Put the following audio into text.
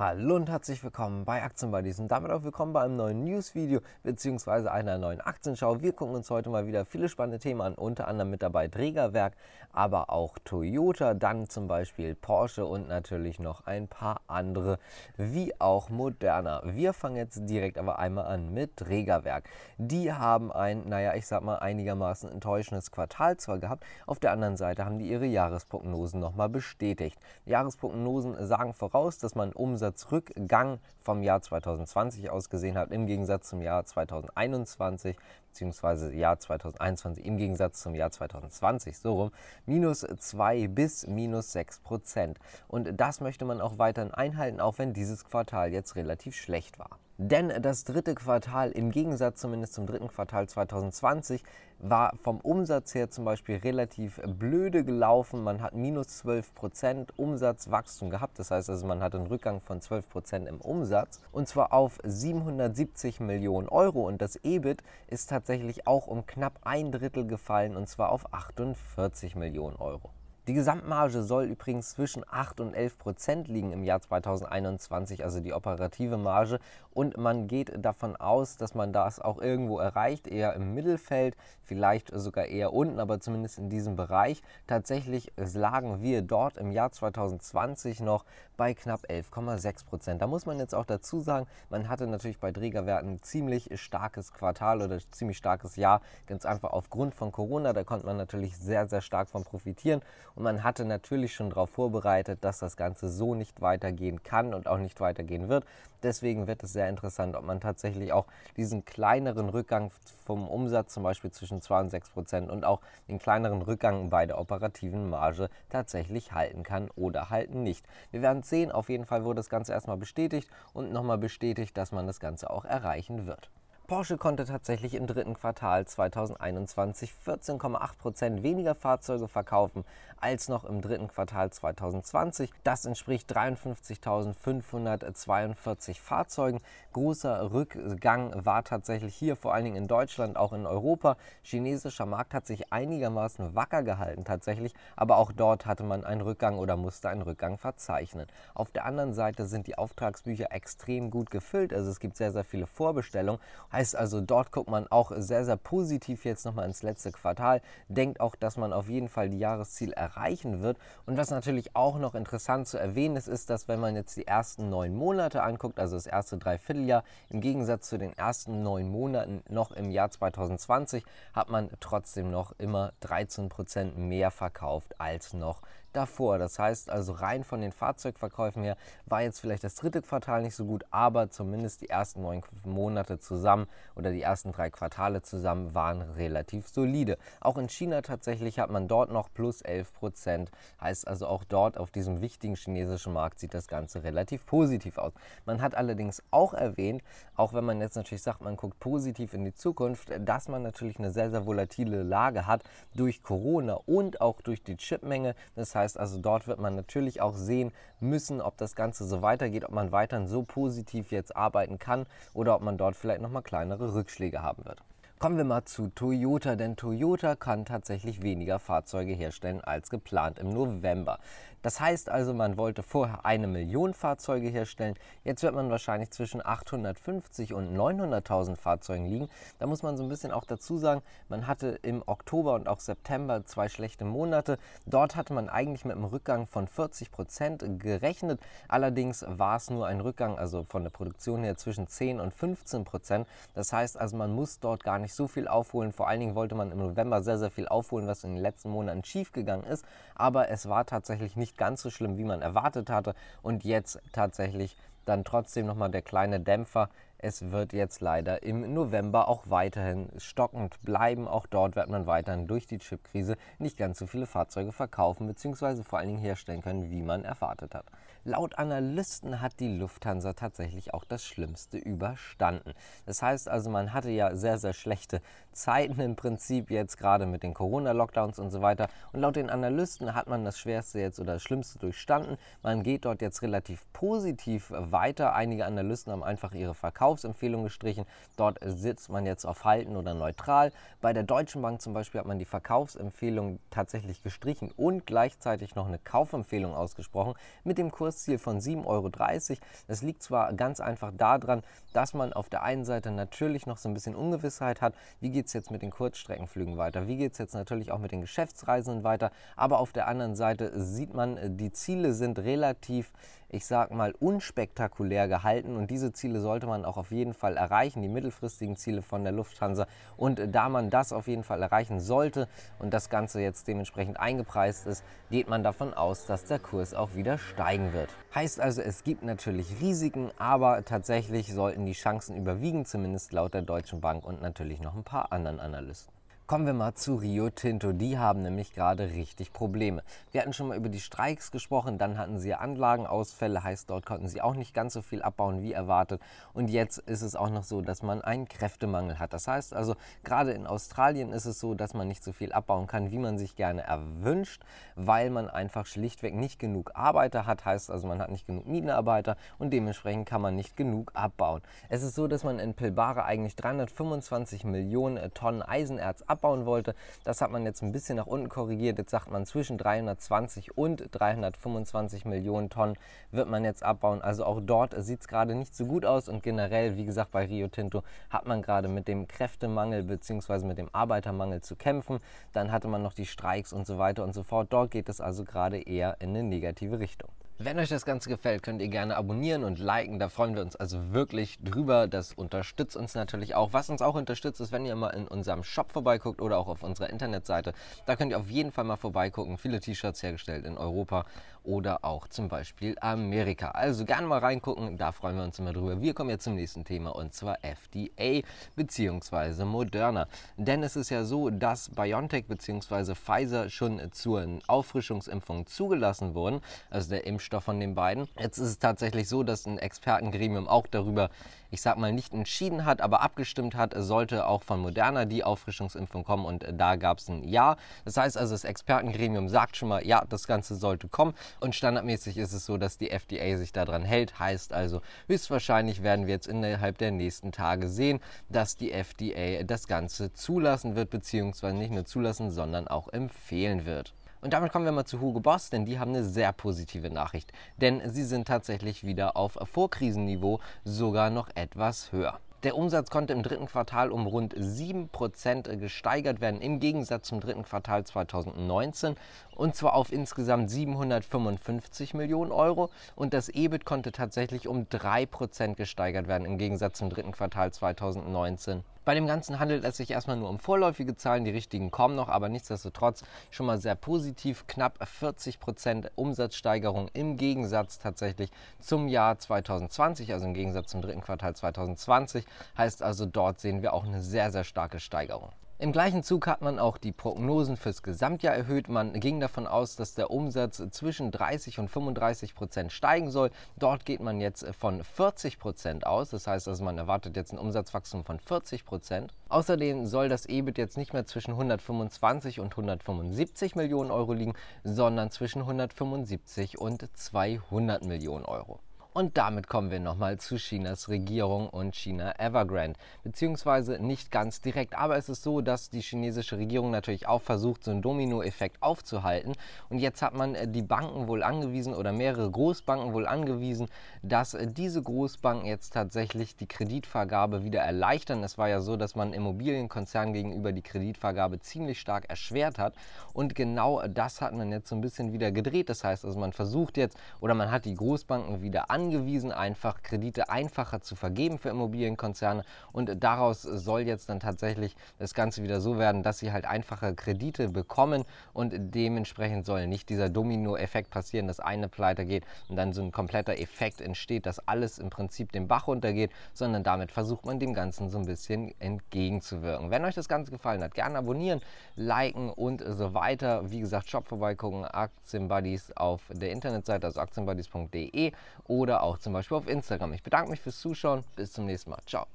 Hallo und herzlich willkommen bei Aktienbuddies und damit auch willkommen bei einem neuen News-Video bzw. einer neuen Aktienschau. Wir gucken uns heute mal wieder viele spannende Themen an, unter anderem mit dabei Trägerwerk, aber auch Toyota, dann zum Beispiel Porsche und natürlich noch ein paar andere, wie auch Moderna. Wir fangen jetzt direkt aber einmal an mit Trägerwerk. Die haben ein, naja, ich sag mal, einigermaßen enttäuschendes Quartal zwar gehabt, auf der anderen Seite haben die ihre Jahresprognosen nochmal bestätigt. Jahresprognosen sagen voraus, dass man Umsatz Umsatzrückgang vom Jahr 2020 aus gesehen hat, im Gegensatz zum Jahr 2021 bzw. Jahr 2021 im Gegensatz zum Jahr 2020 so rum minus 2 bis minus 6 Prozent. Und das möchte man auch weiterhin einhalten, auch wenn dieses Quartal jetzt relativ schlecht war. Denn das dritte Quartal, im Gegensatz zumindest zum dritten Quartal 2020, war vom Umsatz her zum Beispiel relativ blöde gelaufen. Man hat minus 12 Prozent Umsatzwachstum gehabt. Das heißt also, man hat einen Rückgang von 12 Prozent im Umsatz. Und zwar auf 770 Millionen Euro. Und das EBIT ist tatsächlich auch um knapp ein Drittel gefallen. Und zwar auf 48 Millionen Euro. Die Gesamtmarge soll übrigens zwischen 8 und 11 Prozent liegen im Jahr 2021, also die operative Marge. Und man geht davon aus, dass man das auch irgendwo erreicht, eher im Mittelfeld, vielleicht sogar eher unten, aber zumindest in diesem Bereich. Tatsächlich lagen wir dort im Jahr 2020 noch bei knapp 11,6 Prozent. Da muss man jetzt auch dazu sagen, man hatte natürlich bei Trägerwerten ziemlich starkes Quartal oder ziemlich starkes Jahr, ganz einfach aufgrund von Corona. Da konnte man natürlich sehr, sehr stark von profitieren. Und man hatte natürlich schon darauf vorbereitet, dass das Ganze so nicht weitergehen kann und auch nicht weitergehen wird. Deswegen wird es sehr interessant, ob man tatsächlich auch diesen kleineren Rückgang vom Umsatz, zum Beispiel zwischen 2 und 6 Prozent, und auch den kleineren Rückgang bei der operativen Marge tatsächlich halten kann oder halten nicht. Wir werden sehen. Auf jeden Fall wurde das Ganze erstmal bestätigt und nochmal bestätigt, dass man das Ganze auch erreichen wird. Porsche konnte tatsächlich im dritten Quartal 2021 14,8 Prozent weniger Fahrzeuge verkaufen als noch im dritten Quartal 2020. Das entspricht 53.542 Fahrzeugen. Großer Rückgang war tatsächlich hier, vor allen Dingen in Deutschland, auch in Europa. Chinesischer Markt hat sich einigermaßen wacker gehalten tatsächlich, aber auch dort hatte man einen Rückgang oder musste einen Rückgang verzeichnen. Auf der anderen Seite sind die Auftragsbücher extrem gut gefüllt, also es gibt sehr, sehr viele Vorbestellungen. Heißt also, dort guckt man auch sehr, sehr positiv jetzt nochmal ins letzte Quartal. Denkt auch, dass man auf jeden Fall die Jahresziel erreichen wird. Und was natürlich auch noch interessant zu erwähnen ist, ist, dass wenn man jetzt die ersten neun Monate anguckt, also das erste Dreivierteljahr, im Gegensatz zu den ersten neun Monaten noch im Jahr 2020, hat man trotzdem noch immer 13 Prozent mehr verkauft als noch davor. Das heißt also rein von den Fahrzeugverkäufen her war jetzt vielleicht das dritte Quartal nicht so gut, aber zumindest die ersten neun Monate zusammen oder die ersten drei Quartale zusammen waren relativ solide. Auch in China tatsächlich hat man dort noch plus 11 Prozent. Heißt also auch dort auf diesem wichtigen chinesischen Markt sieht das Ganze relativ positiv aus. Man hat allerdings auch erwähnt, auch wenn man jetzt natürlich sagt, man guckt positiv in die Zukunft, dass man natürlich eine sehr, sehr volatile Lage hat durch Corona und auch durch die Chipmenge. Das heißt, heißt also, dort wird man natürlich auch sehen müssen, ob das Ganze so weitergeht, ob man weiterhin so positiv jetzt arbeiten kann oder ob man dort vielleicht nochmal kleinere Rückschläge haben wird. Kommen wir mal zu Toyota, denn Toyota kann tatsächlich weniger Fahrzeuge herstellen als geplant im November. Das heißt also, man wollte vorher eine Million Fahrzeuge herstellen. Jetzt wird man wahrscheinlich zwischen 850 und 900.000 Fahrzeugen liegen. Da muss man so ein bisschen auch dazu sagen, man hatte im Oktober und auch September zwei schlechte Monate. Dort hatte man eigentlich mit einem Rückgang von 40 Prozent gerechnet. Allerdings war es nur ein Rückgang, also von der Produktion her zwischen 10 und 15 Prozent. Das heißt also, man muss dort gar nicht so viel aufholen. Vor allen Dingen wollte man im November sehr, sehr viel aufholen, was in den letzten Monaten schiefgegangen ist. Aber es war tatsächlich nicht nicht ganz so schlimm, wie man erwartet hatte. Und jetzt tatsächlich dann trotzdem nochmal der kleine Dämpfer. Es wird jetzt leider im November auch weiterhin stockend bleiben. Auch dort wird man weiterhin durch die Chipkrise nicht ganz so viele Fahrzeuge verkaufen bzw. vor allen Dingen herstellen können, wie man erwartet hat. Laut Analysten hat die Lufthansa tatsächlich auch das Schlimmste überstanden. Das heißt also, man hatte ja sehr, sehr schlechte Zeiten im Prinzip jetzt gerade mit den Corona-Lockdowns und so weiter. Und laut den Analysten hat man das Schwerste jetzt oder das Schlimmste durchstanden. Man geht dort jetzt relativ positiv weiter. Einige Analysten haben einfach ihre Verkaufs Verkaufsempfehlung gestrichen. Dort sitzt man jetzt auf Halten oder neutral. Bei der Deutschen Bank zum Beispiel hat man die Verkaufsempfehlung tatsächlich gestrichen und gleichzeitig noch eine Kaufempfehlung ausgesprochen mit dem Kursziel von 7,30 Euro. Das liegt zwar ganz einfach daran, dass man auf der einen Seite natürlich noch so ein bisschen Ungewissheit hat, wie geht es jetzt mit den Kurzstreckenflügen weiter, wie geht es jetzt natürlich auch mit den Geschäftsreisenden weiter, aber auf der anderen Seite sieht man, die Ziele sind relativ ich sag mal, unspektakulär gehalten und diese Ziele sollte man auch auf jeden Fall erreichen, die mittelfristigen Ziele von der Lufthansa. Und da man das auf jeden Fall erreichen sollte und das Ganze jetzt dementsprechend eingepreist ist, geht man davon aus, dass der Kurs auch wieder steigen wird. Heißt also, es gibt natürlich Risiken, aber tatsächlich sollten die Chancen überwiegen, zumindest laut der Deutschen Bank und natürlich noch ein paar anderen Analysten. Kommen wir mal zu Rio Tinto. Die haben nämlich gerade richtig Probleme. Wir hatten schon mal über die Streiks gesprochen, dann hatten sie Anlagenausfälle, heißt dort konnten sie auch nicht ganz so viel abbauen wie erwartet. Und jetzt ist es auch noch so, dass man einen Kräftemangel hat. Das heißt also, gerade in Australien ist es so, dass man nicht so viel abbauen kann, wie man sich gerne erwünscht, weil man einfach schlichtweg nicht genug Arbeiter hat. Heißt also, man hat nicht genug Minenarbeiter und dementsprechend kann man nicht genug abbauen. Es ist so, dass man in Pilbara eigentlich 325 Millionen Tonnen Eisenerz abbaut abbauen wollte. Das hat man jetzt ein bisschen nach unten korrigiert. Jetzt sagt man zwischen 320 und 325 Millionen Tonnen wird man jetzt abbauen. Also auch dort sieht es gerade nicht so gut aus und generell, wie gesagt, bei Rio Tinto hat man gerade mit dem Kräftemangel bzw. mit dem Arbeitermangel zu kämpfen. Dann hatte man noch die Streiks und so weiter und so fort. Dort geht es also gerade eher in eine negative Richtung. Wenn euch das Ganze gefällt, könnt ihr gerne abonnieren und liken. Da freuen wir uns also wirklich drüber. Das unterstützt uns natürlich auch. Was uns auch unterstützt, ist, wenn ihr mal in unserem Shop vorbeiguckt oder auch auf unserer Internetseite. Da könnt ihr auf jeden Fall mal vorbeigucken. Viele T-Shirts hergestellt in Europa oder auch zum Beispiel Amerika. Also gerne mal reingucken. Da freuen wir uns immer drüber. Wir kommen jetzt zum nächsten Thema und zwar FDA bzw. Moderna. Denn es ist ja so, dass BioNTech bzw. Pfizer schon zur Auffrischungsimpfung zugelassen wurden. Also der Impfstoff Impfstoff von den beiden. Jetzt ist es tatsächlich so, dass ein Expertengremium auch darüber, ich sag mal, nicht entschieden hat, aber abgestimmt hat, sollte auch von Moderna die Auffrischungsimpfung kommen und da gab es ein Ja. Das heißt also, das Expertengremium sagt schon mal, ja, das Ganze sollte kommen und standardmäßig ist es so, dass die FDA sich daran hält. Heißt also, höchstwahrscheinlich werden wir jetzt innerhalb der nächsten Tage sehen, dass die FDA das Ganze zulassen wird, beziehungsweise nicht nur zulassen, sondern auch empfehlen wird. Und damit kommen wir mal zu Hugo Boss, denn die haben eine sehr positive Nachricht. Denn sie sind tatsächlich wieder auf Vorkrisenniveau, sogar noch etwas höher. Der Umsatz konnte im dritten Quartal um rund 7% gesteigert werden, im Gegensatz zum dritten Quartal 2019, und zwar auf insgesamt 755 Millionen Euro. Und das EBIT konnte tatsächlich um 3% gesteigert werden, im Gegensatz zum dritten Quartal 2019. Bei dem Ganzen handelt es sich erstmal nur um vorläufige Zahlen, die richtigen kommen noch, aber nichtsdestotrotz schon mal sehr positiv. Knapp 40 Prozent Umsatzsteigerung im Gegensatz tatsächlich zum Jahr 2020, also im Gegensatz zum dritten Quartal 2020. Heißt also, dort sehen wir auch eine sehr, sehr starke Steigerung. Im gleichen Zug hat man auch die Prognosen fürs Gesamtjahr erhöht. Man ging davon aus, dass der Umsatz zwischen 30 und 35 Prozent steigen soll. Dort geht man jetzt von 40 Prozent aus. Das heißt also, man erwartet jetzt ein Umsatzwachstum von 40 Prozent. Außerdem soll das EBIT jetzt nicht mehr zwischen 125 und 175 Millionen Euro liegen, sondern zwischen 175 und 200 Millionen Euro. Und damit kommen wir nochmal zu Chinas Regierung und China Evergrande. Beziehungsweise nicht ganz direkt, aber es ist so, dass die chinesische Regierung natürlich auch versucht, so einen Dominoeffekt aufzuhalten. Und jetzt hat man äh, die Banken wohl angewiesen oder mehrere Großbanken wohl angewiesen, dass äh, diese Großbanken jetzt tatsächlich die Kreditvergabe wieder erleichtern. Es war ja so, dass man Immobilienkonzernen gegenüber die Kreditvergabe ziemlich stark erschwert hat. Und genau das hat man jetzt so ein bisschen wieder gedreht. Das heißt also, man versucht jetzt oder man hat die Großbanken wieder angewiesen angewiesen, einfach Kredite einfacher zu vergeben für Immobilienkonzerne. Und daraus soll jetzt dann tatsächlich das Ganze wieder so werden, dass sie halt einfache Kredite bekommen und dementsprechend soll nicht dieser Domino-Effekt passieren, dass eine pleite geht und dann so ein kompletter Effekt entsteht, dass alles im Prinzip den Bach runtergeht, sondern damit versucht man dem Ganzen so ein bisschen entgegenzuwirken. Wenn euch das Ganze gefallen hat, gerne abonnieren, liken und so weiter. Wie gesagt, Shop vorbeigucken, Aktienbuddies auf der Internetseite, also aktienbuddies.de oder auch zum Beispiel auf Instagram. Ich bedanke mich fürs Zuschauen. Bis zum nächsten Mal. Ciao.